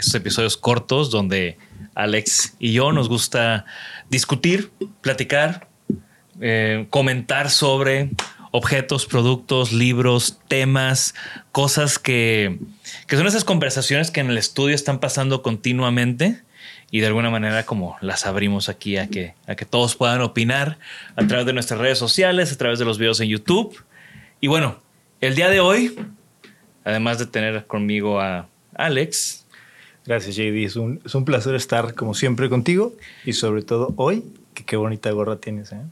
estos episodios cortos donde Alex y yo nos gusta discutir, platicar, eh, comentar sobre objetos, productos, libros, temas, cosas que, que son esas conversaciones que en el estudio están pasando continuamente y de alguna manera como las abrimos aquí a que, a que todos puedan opinar a través de nuestras redes sociales, a través de los videos en YouTube. Y bueno, el día de hoy, además de tener conmigo a Alex, Gracias, JD. Es un, es un placer estar como siempre contigo y sobre todo hoy, que qué bonita gorra tienes. ¿eh?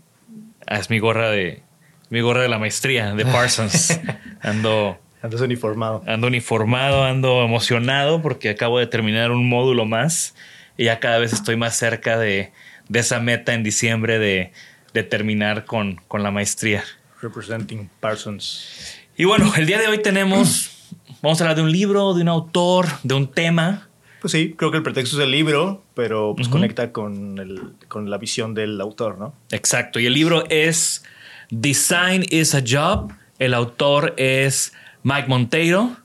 Ah, es mi gorra de mi gorra de la maestría de Parsons. Ando Andas uniformado. ando uniformado, ando emocionado porque acabo de terminar un módulo más y ya cada vez estoy más cerca de, de esa meta en diciembre de, de terminar con, con la maestría. Representing Parsons. Y bueno, el día de hoy tenemos, vamos a hablar de un libro, de un autor, de un tema. Pues sí, creo que el pretexto es el libro, pero pues conecta con, el, con la visión del autor, ¿no? Exacto, y el libro es Design is a Job. El autor es Mike Monteiro,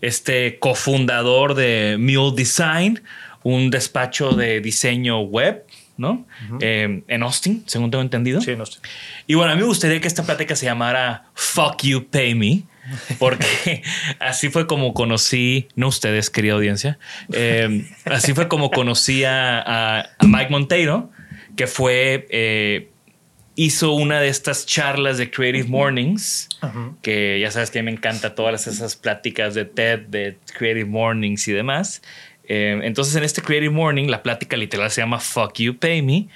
este cofundador de Mule Design, un despacho de diseño web, ¿no? Eh, en Austin, según tengo entendido. Sí, no sé. Y bueno, a mí me gustaría que esta plática se llamara Fuck You Pay Me, porque así fue como conocí, no ustedes, querida audiencia, eh, así fue como conocí a, a- a Mike Monteiro, que fue, eh, hizo una de estas charlas de Creative Mornings, que ya sabes que me encanta todas esas pláticas de TED, de Creative Mornings y demás. Eh, entonces en este Creative Morning la plática literal se llama Fuck You Pay Me.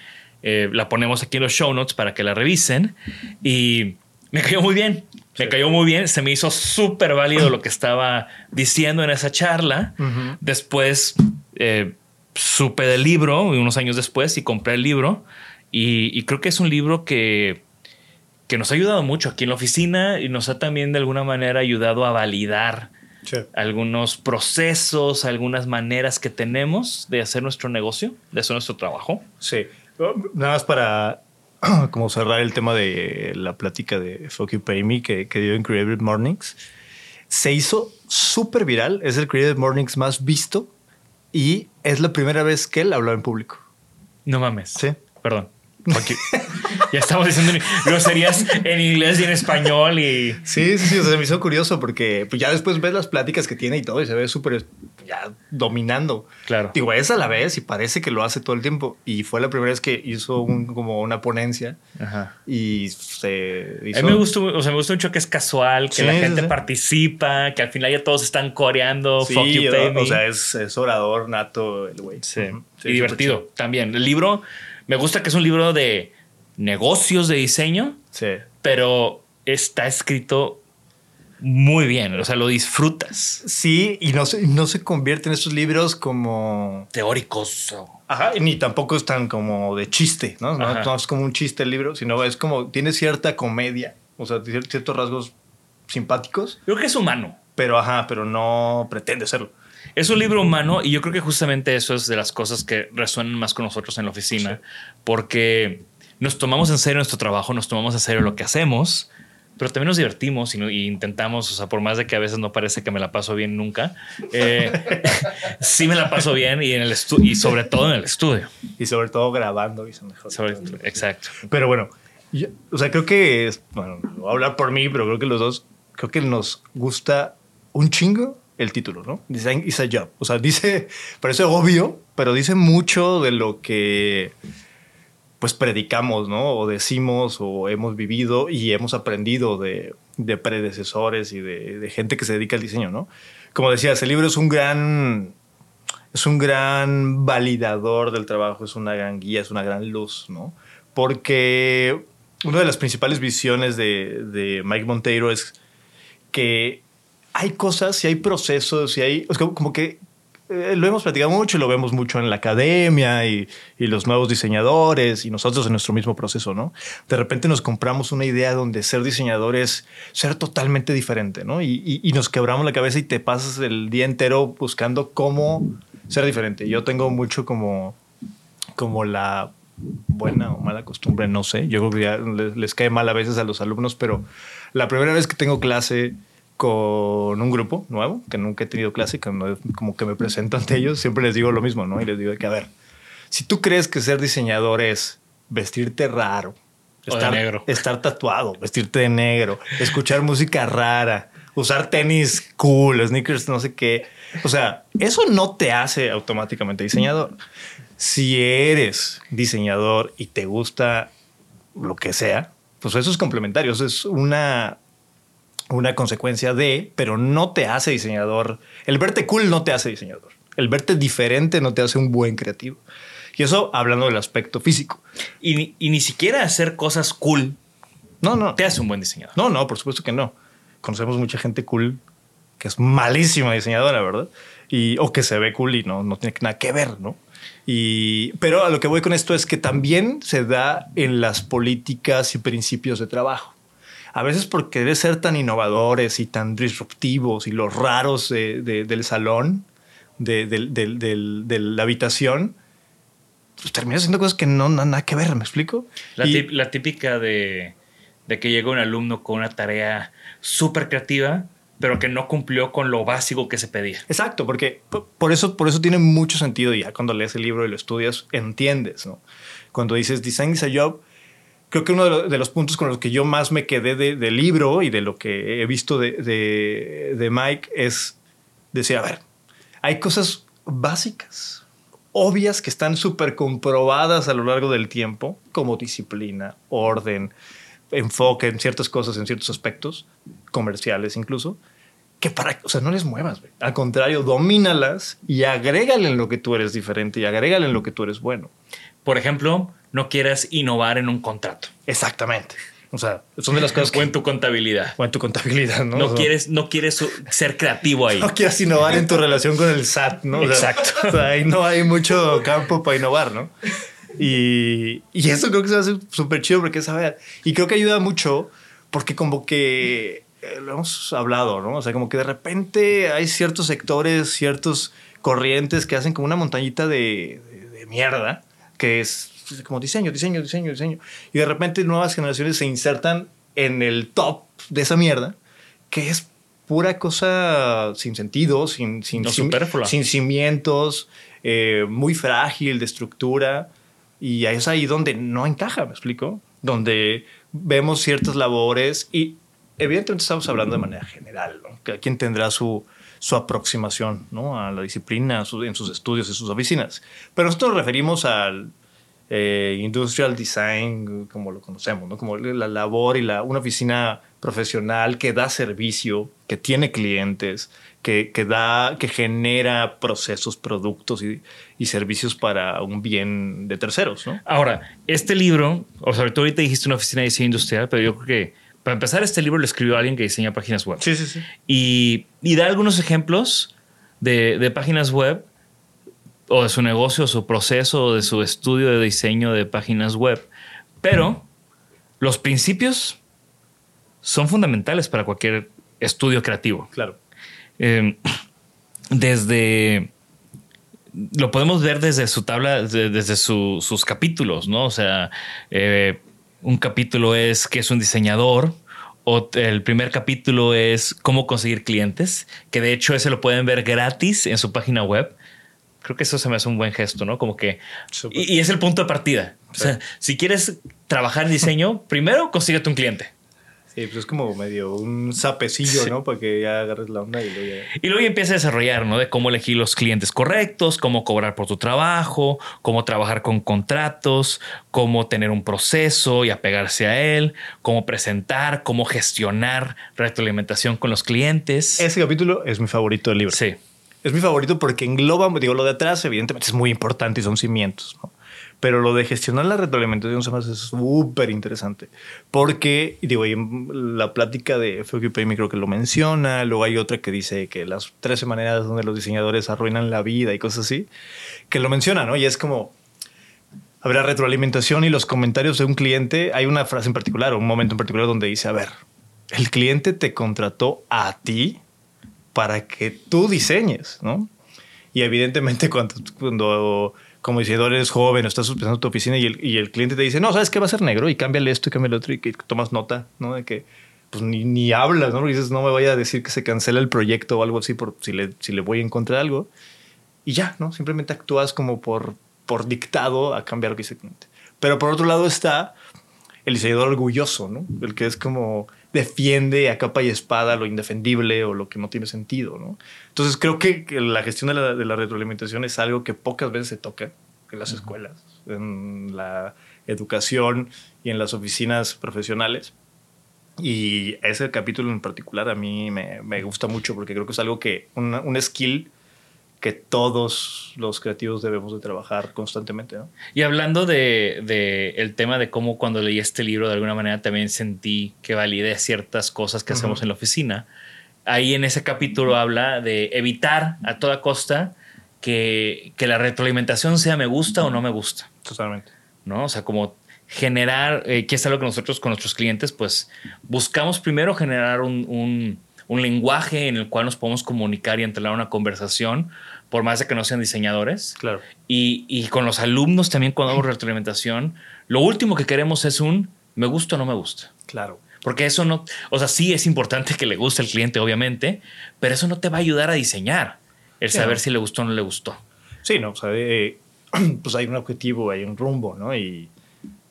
Eh, la ponemos aquí en los show notes para que la revisen. Y me cayó muy bien. Me cayó muy bien. Se me hizo súper válido lo que estaba diciendo en esa charla. Después eh, supe del libro unos años después y compré el libro. Y, y creo que es un libro que, que nos ha ayudado mucho aquí en la oficina y nos ha también de alguna manera ayudado a validar Sí. algunos procesos, algunas maneras que tenemos de hacer nuestro negocio, de hacer nuestro trabajo. Sí. Nada más para como cerrar el tema de la plática de Fuck You Pay Me que, que dio en Creative Mornings. Se hizo súper viral. Es el Creative Mornings más visto y es la primera vez que él habló en público. No mames. Sí. Perdón. Ya estamos diciendo groserías en inglés y en español y Sí, sí, sí. O sea, se me hizo curioso porque pues, ya después ves las pláticas que tiene y todo y se ve súper ya dominando. Claro. Digo, es a la vez y parece que lo hace todo el tiempo. Y fue la primera vez que hizo un, como una ponencia Ajá. y se hizo. A mí me gustó, o sea, me gustó mucho que es casual, que Sí, la gente sí. participa, que al final ya todos están coreando, Sí, fuck you, o- pay me. o sea, es, es orador nato el güey. Sí. Ujú. Sí, y divertido también. El libro, me gusta que es un libro de negocios de diseño. Sí. pero está escrito muy bien. O sea, lo disfrutas. Sí, y no se, no se convierte en estos libros como. Teóricos. Ajá, ni tampoco es tan como de chiste, ¿no? No, es como un chiste el libro, sino es como. Tiene cierta comedia, o sea, cier- ciertos rasgos simpáticos, Creo que es humano. pero ajá, pero no pretende serlo. Es un libro humano y yo creo que justamente eso es de las cosas que resuenan más con nosotros en la oficina, porque nos tomamos en serio nuestro trabajo, nos tomamos en serio lo que hacemos, pero también nos divertimos y, no- y intentamos, o sea, por más de que a veces no parece que me la paso bien nunca, eh, sí me la paso bien y, en el y sobre todo en el estudio. Y sobre todo grabando y se mejor. Sobre- exacto. Pero bueno, yo- o sea, creo que, es, bueno, voy a hablar por mí, pero creo que los dos, creo que nos gusta un chingo el título, ¿no? Design is a job. O sea, dice, parece obvio, pero dice mucho de lo que pues predicamos, ¿no? O decimos o hemos vivido y hemos aprendido de, de predecesores y de, gente que se dedica al diseño, ¿no? Como decías, el libro es un gran es un gran validador del trabajo, es una gran guía, es una gran luz, ¿no? Porque una de las principales visiones de, de Mike Monteiro es que hay cosas y hay procesos y hay, es como, como que eh, lo hemos platicado mucho y lo vemos mucho en la academia y, los nuevos diseñadores y nosotros en nuestro mismo proceso, ¿no? De repente nos compramos una idea donde ser diseñador es ser totalmente diferente, ¿no? Y, y- nos quebramos la cabeza y te pasas el día entero buscando cómo ser diferente. Yo tengo mucho como, como la buena o mala costumbre, no sé. Yo creo que les, les cae mal a veces a los alumnos, pero la primera vez que tengo clase con un grupo nuevo, que nunca he tenido clase, que no- como que me presento ante ellos, siempre les digo lo mismo, ¿no? Y les digo que, a ver, si tú crees que ser diseñador es vestirte raro, estar, negro. estar tatuado, vestirte de negro, escuchar música rara, usar tenis cool, sneakers, no sé qué. O sea, eso no te hace automáticamente diseñador. Si eres diseñador y te gusta lo que sea, pues eso es complementario. Eso es una, una consecuencia de, pero no te hace diseñador. El verte cool no te hace diseñador. El verte diferente no te hace un buen creativo. Y eso hablando del aspecto físico. Y, ni- y ni siquiera hacer cosas cool No, no. te hace un buen diseñador. No, no, por supuesto que no. Conocemos mucha gente cool que es malísima diseñadora, ¿verdad? Y, o que se ve cool y no, no tiene nada que ver, ¿no? Y, pero a lo que voy con esto es que también se da en las políticas y principios de trabajo. A veces por querer ser tan innovadores y tan disruptivos y los raros de- de- del salón, de, la habitación, pues terminas haciendo cosas que no no, nada que ver, ¿me explico? La, Y- tip- la típica de, de que llega un alumno con una tarea súper creativa, pero que no cumplió con lo básico que se pedía. Exacto, porque por eso, por eso tiene mucho sentido y ya cuando lees el libro y lo estudias, entiendes, ¿no? Cuando dices design is a job, creo que uno de, lo- de los puntos con los que yo más me quedé de- del libro y de lo que he visto de, de- de Mike es decir, a ver, hay cosas básicas, obvias, que están súper comprobadas a lo largo del tiempo, como disciplina, orden, enfoque en ciertas cosas, en ciertos aspectos, comerciales incluso, que para, o sea, no les muevas. Al contrario, domínalas y agrégale en lo que tú eres diferente y agrégale en lo que tú eres bueno. Por ejemplo, no quieras innovar en un contrato Exactamente. O sea, son de las cosas o en tu contabilidad. O en tu contabilidad, ¿no? No, O sea, quieres, no quieres ser creativo ahí. No quieras innovar en tu relación con el SAT, ¿no? O sea, Exacto. o sea, ahí no hay mucho campo para innovar, ¿no? Y, y eso creo que se hace súper chido porque es saber. Y creo que ayuda mucho porque como que eh, lo hemos hablado, ¿no? O sea, como que de repente hay ciertos sectores, ciertos corrientes que hacen como una montañita de, de- de mierda, que es como diseño, diseño, diseño, diseño. Y de repente nuevas generaciones se insertan en el top de esa mierda, que es pura cosa sin sentido, sin, sin, No, sin, superflua. sin cimientos, eh, muy frágil de estructura. Y es ahí donde no encaja, ¿me explico? Donde vemos ciertas labores y evidentemente estamos hablando de manera general, ¿no? Cada quien tendrá su, su aproximación ¿no? a la disciplina en sus estudios, en sus oficinas. Pero nosotros nos referimos al eh, industrial design, como lo conocemos, ¿no? como la labor y la, una oficina profesional que da servicio, que tiene clientes, que, que da, que genera procesos, productos y, y, servicios para un bien de terceros. ¿no? Ahora, este libro, o sea, tú ahorita dijiste una oficina de diseño industrial, pero yo creo que para empezar, este libro lo escribió alguien que diseña páginas web. Sí, sí, sí. Y, y da algunos ejemplos de, de páginas web o de su negocio, su proceso, o de su estudio de diseño de páginas web. Pero los principios son fundamentales para cualquier estudio creativo. Claro. Eh, desde. Lo podemos ver desde su tabla, desde su, sus capítulos, ¿no? O sea, eh, un capítulo es que es un diseñador, o el primer capítulo es cómo conseguir clientes, que de hecho ese lo pueden ver gratis en su página web creo que eso se me hace un buen gesto, ¿no? Como que... Y, y, es el punto de partida. O sea, si quieres trabajar en diseño, primero consíguete un cliente. Sí, pues es como medio un sapecillo, ¿no? Para que ya agarres la onda y luego ya... Y luego ya empieza a desarrollar, ¿no? De cómo elegir los clientes correctos, cómo cobrar por tu trabajo, cómo trabajar con contratos, cómo tener un proceso y apegarse a él, cómo presentar, cómo gestionar retroalimentación con los clientes. Ese capítulo es mi favorito del libro. Sí. Es mi favorito porque engloba, digo, lo de atrás evidentemente es muy importante y son cimientos, ¿no? Pero lo de gestionar la retroalimentación se me hace súper interesante. Porque, digo, la plática de Pay creo que lo menciona. Luego hay otra que dice que las 13 maneras donde los diseñadores arruinan la vida y cosas así. Que lo menciona, ¿no? Y es como, habrá retroalimentación y los comentarios de un cliente. Hay una frase en particular, un momento en particular donde dice, a ver, el cliente te contrató a ti para que tú diseñes, ¿no? Y evidentemente cuando, cuando como diseñador eres joven o estás pensando tu oficina y el, y el, cliente te dice, no, ¿sabes qué va a ser negro? Y cámbiale esto y cámbiale otro y que tomas nota, ¿no? De que pues ni, ni hablas, ¿no? Dices, no me vaya a decir que se cancela el proyecto o algo así por si le, si le voy a encontrar algo. Y ya, ¿no? Simplemente actúas como por, por dictado a cambiar lo que dice el cliente. Pero por otro lado está el diseñador orgulloso, ¿no? El que es como defiende a capa y espada lo indefendible o lo que no tiene sentido, ¿no? Entonces creo que, la gestión de la, de la, retroalimentación es algo que pocas veces se toca en las uh -huh. escuelas, en la educación y en las oficinas profesionales. Y ese capítulo en particular a mí me, me gusta mucho porque creo que es algo que, una, un skill que todos los creativos debemos de trabajar constantemente. ¿no? Y hablando de, de, el tema de cómo cuando leí este libro de alguna manera también sentí que validé ciertas cosas que uh -huh. hacemos en la oficina. Ahí en ese capítulo habla de evitar a toda costa que, que la retroalimentación sea me gusta o no me gusta. Totalmente. ¿No? O sea, como generar, eh, que es algo que nosotros con nuestros clientes, pues buscamos primero generar un, un, un lenguaje en el cual nos podemos comunicar y entablar una conversación por más de que no sean diseñadores. Claro. Y, y con los alumnos también cuando hago retroalimentación, lo último que queremos es un me gusta o no me gusta. Claro. Porque eso no, o sea, sí es importante que le guste al cliente, obviamente, pero eso no te va a ayudar a diseñar el saber si le gustó o no le gustó. Sí, no, o sea, eh, pues hay un objetivo, hay un rumbo, ¿no? Y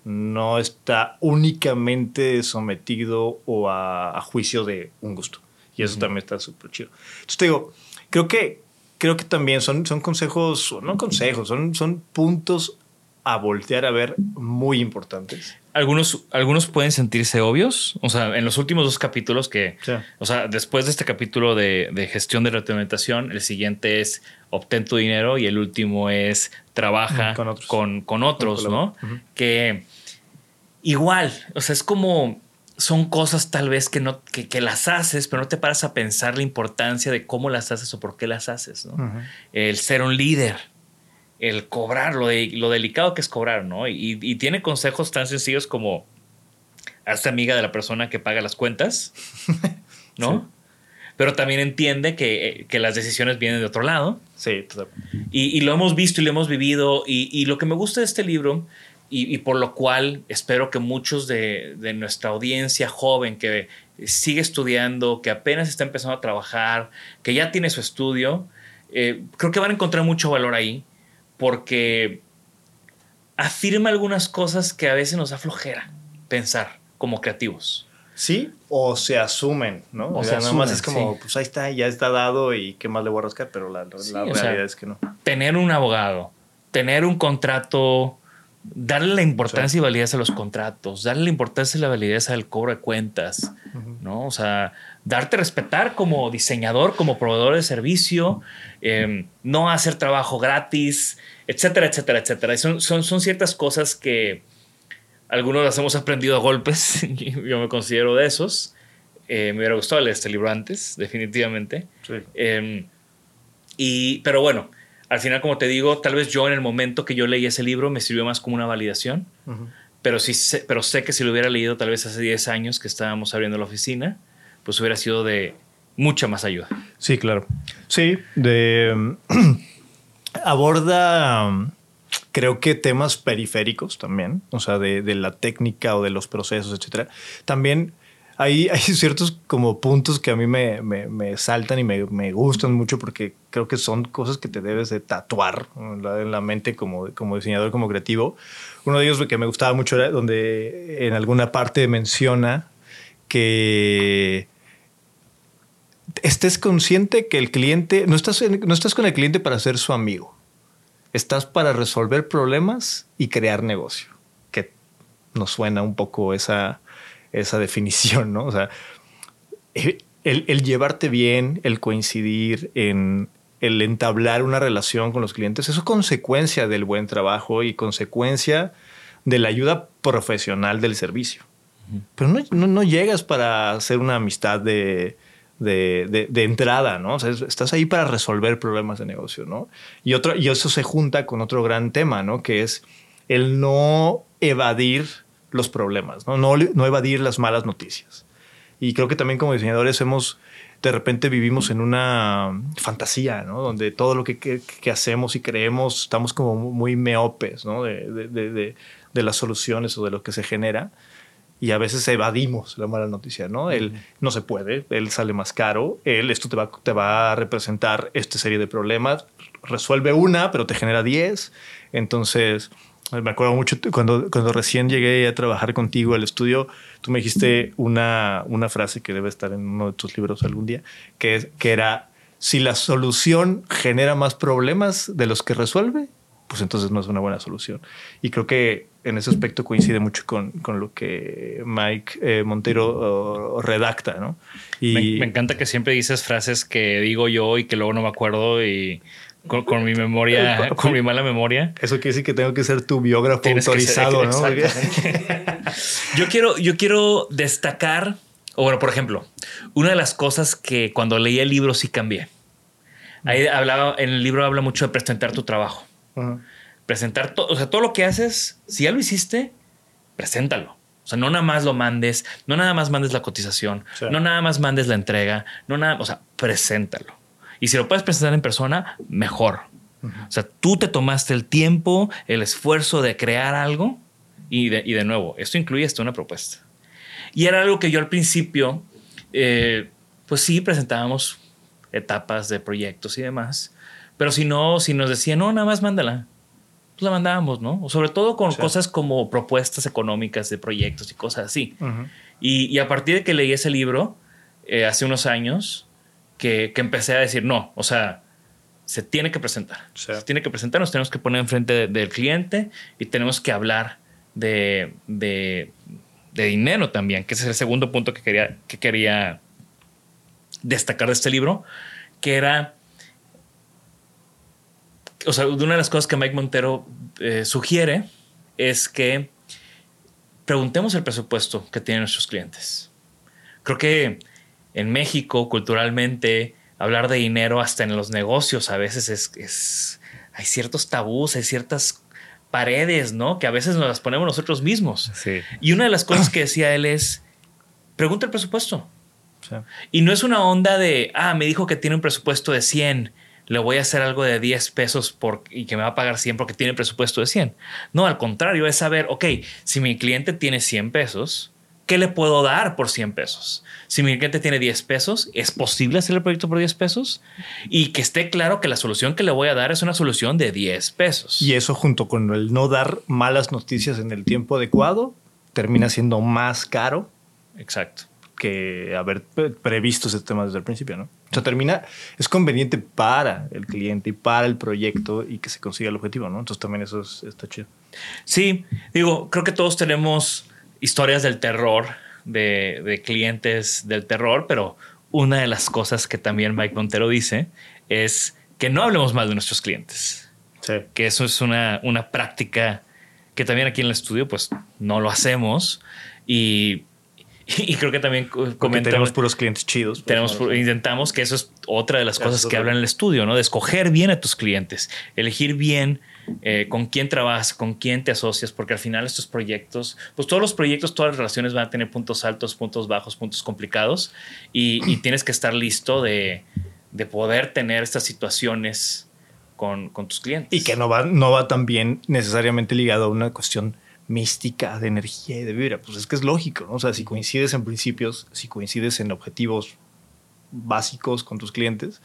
no está únicamente sometido o a, a juicio de un gusto. Y eso uh -huh. también está súper chido. Entonces te digo, creo que creo que también son, son consejos, no consejos, son, son puntos a voltear a ver muy importantes. Algunos, algunos pueden sentirse obvios. O sea, en los últimos dos capítulos que, sí. o sea, después de este capítulo de, de gestión de retroalimentación, el siguiente es obtén tu dinero y el último es trabaja con otros, con, con otros con ¿no? Uh -huh. Que igual, o sea, es como son cosas tal vez que no que, que, las haces, pero no te paras a pensar la importancia de cómo las haces o por qué las haces. ¿no? Uh -huh. El ser un líder, el cobrar, lo, de, lo delicado que es cobrar, ¿no? Y, y, tiene consejos tan sencillos como hazte amiga de la persona que paga las cuentas, ¿no? Sí. Pero también entiende que, que, las decisiones vienen de otro lado. Sí, y, y, lo hemos visto y lo hemos vivido. Y, y lo que me gusta de este libro y, y, por lo cual espero que muchos de, de, nuestra audiencia joven que sigue estudiando, que apenas está empezando a trabajar, que ya tiene su estudio, eh, creo que van a encontrar mucho valor ahí porque afirma algunas cosas que a veces nos da flojera pensar como creativos. Sí, o se asumen, ¿no? O O, se sea, nada más es como, sí. pues ahí está, ya está dado y qué más le voy a rascar, pero la, la Sí, realidad sea, es que no. tener un abogado, tener un contrato, darle la importancia y validez a los contratos, darle la importancia y la validez al cobro de cuentas, ¿no? O sea, darte a respetar como diseñador, como proveedor de servicio, eh, no hacer trabajo gratis, etcétera, etcétera, etcétera. Y son, son, son ciertas cosas que algunos las hemos aprendido a golpes. Yo me considero de esos. Eh, me hubiera gustado leer este libro antes, definitivamente. Sí. Eh, y, pero bueno, al final, como te digo, tal vez yo en el momento que yo leí ese libro me sirvió más como una validación. Pero, sí sé, pero sé que si lo hubiera leído tal vez hace 10 años que estábamos abriendo la oficina, pues hubiera sido de mucha más ayuda. Sí, claro. Sí, de aborda um, creo que temas periféricos también, o sea, de, de la técnica o de los procesos, etcétera. También hay, ciertos como puntos que a mí me, me, me saltan y me, me, gustan mucho porque creo que son cosas que te debes de tatuar en la, en la mente como, como diseñador, como creativo. Uno de ellos que me gustaba mucho era donde en alguna parte menciona que estés consciente que el cliente, no estás, no estás con el cliente para ser su amigo, estás para resolver problemas y crear negocio, que nos suena un poco esa, esa definición, ¿no? O sea, el, el, llevarte bien, el coincidir, en el entablar una relación con los clientes, eso es consecuencia del buen trabajo y consecuencia de la ayuda profesional del servicio. Pero no, no, no llegas para hacer una amistad de, de, de, de, entrada, ¿no? O sea, estás ahí para resolver problemas de negocio, ¿no? Y, otro, y eso se junta con otro gran tema, ¿no? Que es el no evadir los problemas, ¿no? No, no evadir las malas noticias. Y creo que también como diseñadores hemos, de repente vivimos en una fantasía, ¿no? Donde todo lo que, que, que hacemos y creemos estamos como muy meopes, ¿no? De, de, de, las soluciones o de lo que se genera y a veces evadimos la mala noticia, ¿no? Él no se puede, él sale más caro, él esto te va, te va a representar esta serie de problemas, resuelve una, pero te genera 10. Entonces, me acuerdo mucho cuando, cuando recién llegué a trabajar contigo al estudio, tú me dijiste una, una frase que debe estar en uno de tus libros algún día, que, que era, si la solución genera más problemas de los que resuelve, pues entonces no es una buena solución. Y creo que en ese aspecto coincide mucho con, con lo que Mike eh, Montero redacta, ¿no? Y me, me, encanta que siempre dices frases que digo yo y que luego no me acuerdo y con, con mi memoria, con mi mala memoria. Eso quiere decir que tengo que ser tu biógrafo Tienes autorizado, ser, ¿no? yo quiero, yo quiero destacar, o bueno, por ejemplo, una de las cosas que cuando leí el libro sí cambié. Ahí hablaba, en el libro habla mucho de presentar tu trabajo. Presentar todo, o sea, todo lo que haces, si ya lo hiciste, preséntalo. O sea, no nada más lo mandes, no nada más mandes la cotización, sí. no nada más mandes la entrega, no nada, o sea, preséntalo. Y si lo puedes presentar en persona, mejor. Uh -huh. O sea, tú te tomaste el tiempo, el esfuerzo de crear algo y de, y de nuevo, esto incluye hasta una propuesta. Y era algo que yo al principio, eh, pues sí, presentábamos etapas de proyectos y demás, pero si no, si nos decían, no, nada más mándala, pues la mandábamos, ¿no? Sobre todo con sí. cosas como propuestas económicas de proyectos y cosas así. Uh -huh. y, y, a partir de que leí ese libro eh, hace unos años, que, que, empecé a decir, no, o sea, se tiene que presentar. Sí. Se tiene que presentar, nos tenemos que poner enfrente de, del cliente y tenemos que hablar de, de, de, dinero también, que ese es el segundo punto que quería, que quería destacar de este libro, que era o sea, una de las cosas que Mike Montero eh, sugiere es que preguntemos el presupuesto que tienen nuestros clientes. Creo que en México, culturalmente, hablar de dinero hasta en los negocios a veces es, es hay ciertos tabús, hay ciertas paredes, ¿no? Que a veces nos las ponemos nosotros mismos. Sí. Y una de las cosas que decía él es, pregunta el presupuesto. Sí. Y no es una onda de, ah, me dijo que tiene un presupuesto de 100 le voy a hacer algo de 10 pesos por, y que me va a pagar 100 porque tiene presupuesto de 100. No, al contrario, es saber, ok, si mi cliente tiene 100 pesos, ¿qué le puedo dar por 100 pesos? Si mi cliente tiene 10 pesos, ¿es posible hacer el proyecto por 10 pesos? Y que esté claro que la solución que le voy a dar es una solución de 10 pesos. Y eso junto con el no dar malas noticias en el tiempo adecuado, termina siendo más caro Exacto. que haber pre- previsto ese tema desde el principio, ¿no? O sea, termina, es conveniente para el cliente y para el proyecto y que se consiga el objetivo, ¿no? Entonces también eso es- está chido. Sí, digo, creo que todos tenemos historias del terror, de, de clientes del terror, pero una de las cosas que también Mike Montero dice es que no hablemos mal de nuestros clientes. Sí. que eso es una, una práctica que también aquí en el estudio pues no lo hacemos y, y creo que también comenta- tenemos puros clientes chidos. pues, tenemos intentamos que eso es otra de las cosas que habla en el estudio, ¿no? De escoger bien a tus clientes, elegir bien eh, con quién trabajas, con quién te asocias, porque al final estos proyectos, pues todos los proyectos, todas las relaciones van a tener puntos altos, puntos bajos, puntos complicados y, y tienes que estar listo de, de poder tener estas situaciones con, con tus clientes. Y que no va, no va también necesariamente ligado a una cuestión mística de energía y de vibra. Pues es que es lógico, ¿no? O sea, si coincides en principios, si coincides en objetivos básicos con tus clientes,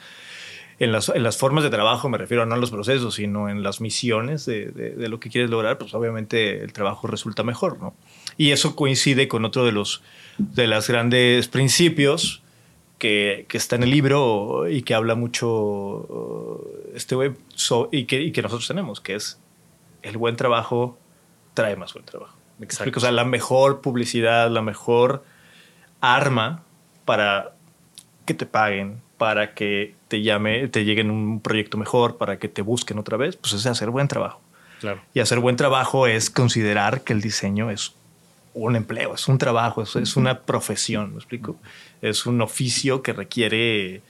en las, en las formas de trabajo, me refiero no en los procesos, sino en las misiones de, de- de lo que quieres lograr, pues obviamente el trabajo resulta mejor, ¿no? Y eso coincide con otro de los de los grandes principios que, que está en el libro y que habla mucho este web y, que, y que nosotros tenemos, que es el buen trabajo trae más buen trabajo. ¿Me explico? O sea, la mejor publicidad, la mejor arma para que te paguen, para que te llame, te lleguen un proyecto mejor, para que te busquen otra vez, pues es hacer buen trabajo. Claro. Y hacer buen trabajo es considerar que el diseño es un empleo, es un trabajo, es, es una profesión, ¿me explico? Es un oficio que requiere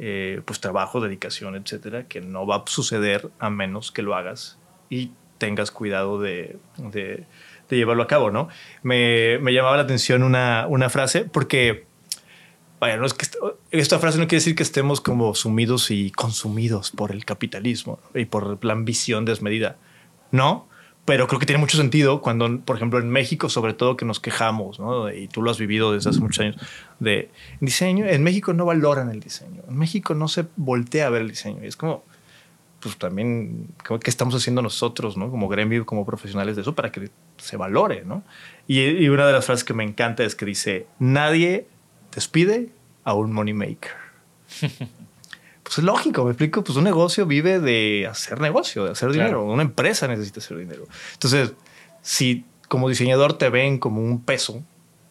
eh, pues trabajo, dedicación, etcétera, que no va a suceder a menos que lo hagas y tengas cuidado de, llevarlo a cabo, ¿no? Me, llamaba la atención una, una frase porque, vaya, no es que est- esta frase no quiere decir que estemos como sumidos y consumidos por el capitalismo y por la ambición desmedida. No, pero creo que tiene mucho sentido cuando, por ejemplo, en México, sobre todo que nos quejamos, ¿no? y tú lo has vivido desde hace muchos años, de diseño. En México no valoran el diseño. En México no se voltea a ver el diseño. Y es como, pues también, ¿qué estamos haciendo nosotros, ¿no? Como gremio, como profesionales de eso, para que se valore, ¿no? Y, y una de las frases que me encanta es que dice, nadie despide a un money maker. Pues es lógico, me explico. Pues un negocio vive de hacer negocio, de hacer dinero. Una empresa necesita hacer dinero. Entonces, si como diseñador te ven como un peso,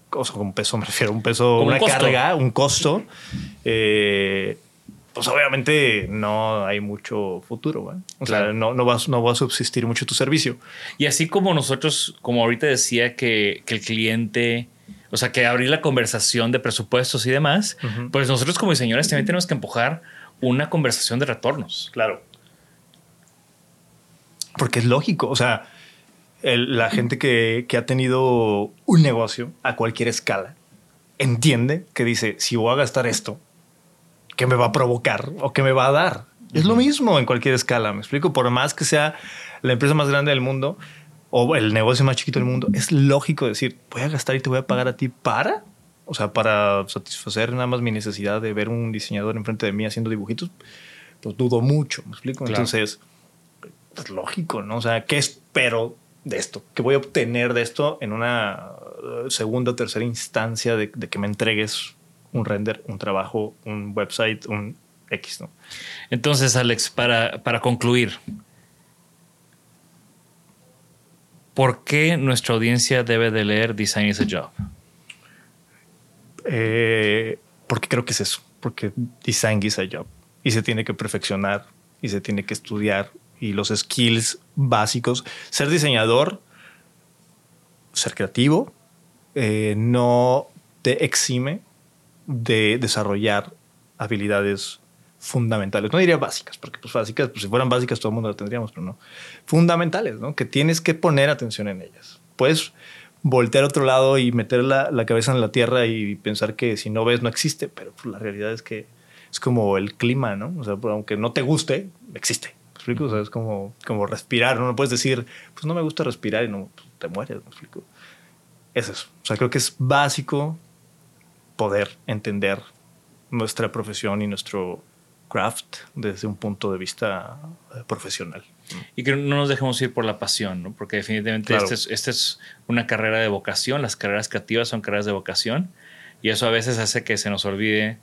o sea, un peso me refiero, un peso, Como un una costo. carga, un costo, eh, pues obviamente no hay mucho futuro. O sea, no, no, va, no va a subsistir mucho tu servicio. Y así como nosotros, como ahorita decía que, que el cliente, o sea, que abrir la conversación de presupuestos y demás, pues nosotros como diseñadores también tenemos que empujar una conversación de retornos. Claro. Porque es lógico. O sea, el- la gente que, que ha tenido un negocio a cualquier escala entiende que dice, si voy a gastar esto, ¿qué me va a provocar o qué me va a dar? Es lo mismo en cualquier escala, me explico. Por más que sea la empresa más grande del mundo o el negocio más chiquito del mundo, es lógico decir, voy a gastar y te voy a pagar a ti para, o sea, para satisfacer nada más mi necesidad de ver un diseñador enfrente de mí haciendo dibujitos, pues dudo mucho, me explico. Claro. Entonces, es lógico, ¿no? O sea, ¿qué espero de esto? ¿Qué voy a obtener de esto en una eh, segunda o tercera instancia de, de que me entregues un render, un trabajo, un website, un X, ¿no? Entonces, Alex, para, para concluir, ¿por qué nuestra audiencia debe de leer Design is a Job? Eh, porque creo que es eso, porque design is a job y se tiene que perfeccionar y se tiene que estudiar y los skills básicos. Ser diseñador, ser creativo, eh, no te exime de desarrollar habilidades fundamentales. No diría básicas, porque pues básicas, pues si fueran básicas todo el mundo las tendríamos, pero no. Fundamentales, ¿no? Que tienes que poner atención en ellas. Puedes voltear a otro lado y meter la, la cabeza en la tierra y pensar que si no ves no existe, pero pues, la realidad es que es como el clima, ¿no? O sea, pues, aunque no te guste, existe. ¿Me explico? O sea, es como, como respirar, ¿no? No puedes decir, pues no me gusta respirar y no, pues, te mueres, ¿me explico? Es eso. O sea, creo que es básico poder entender nuestra profesión y nuestro craft desde un punto de vista eh, profesional. Y que no nos dejemos ir por la pasión, ¿no? porque definitivamente Claro. esta es, esta es una carrera de vocación, las carreras creativas son carreras de vocación, y eso a veces hace que se nos olvide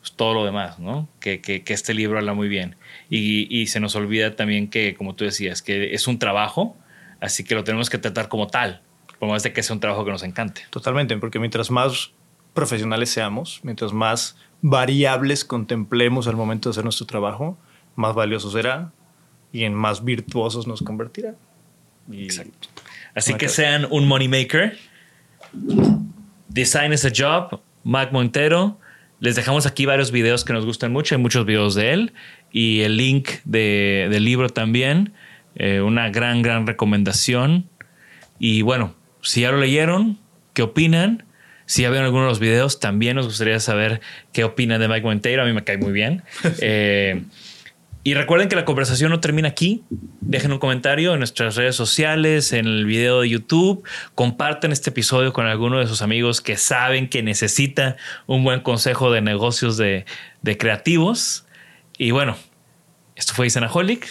pues, todo lo demás, ¿no? Que, que- que este libro habla muy bien. Y, y se nos olvida también que, como tú decías, que es un trabajo, así que lo tenemos que tratar como tal, por más de que sea un trabajo que nos encante. Totalmente, porque mientras más profesionales seamos, mientras más variables contemplemos al momento de hacer nuestro trabajo, más valioso será y en más virtuosos nos convertirá. Y Exacto. Así que sean un moneymaker. Design is a job. Mac Montero. Les dejamos aquí varios videos que nos gustan mucho. Hay muchos videos de él. Y el link de- del libro también. Eh, una gran, gran recomendación. Y bueno, si ya lo leyeron, ¿qué opinan? Si ya vieron algunos de los videos, también nos gustaría saber qué opinan de Mike Montero. A mí me cae muy bien. Eh, y recuerden que la conversación no termina aquí. Dejen un comentario en nuestras redes sociales, en el video de YouTube. Compartan este episodio con alguno de sus amigos que saben que necesita un buen consejo de negocios de, de creativos. Y bueno, esto fue Isanaholic.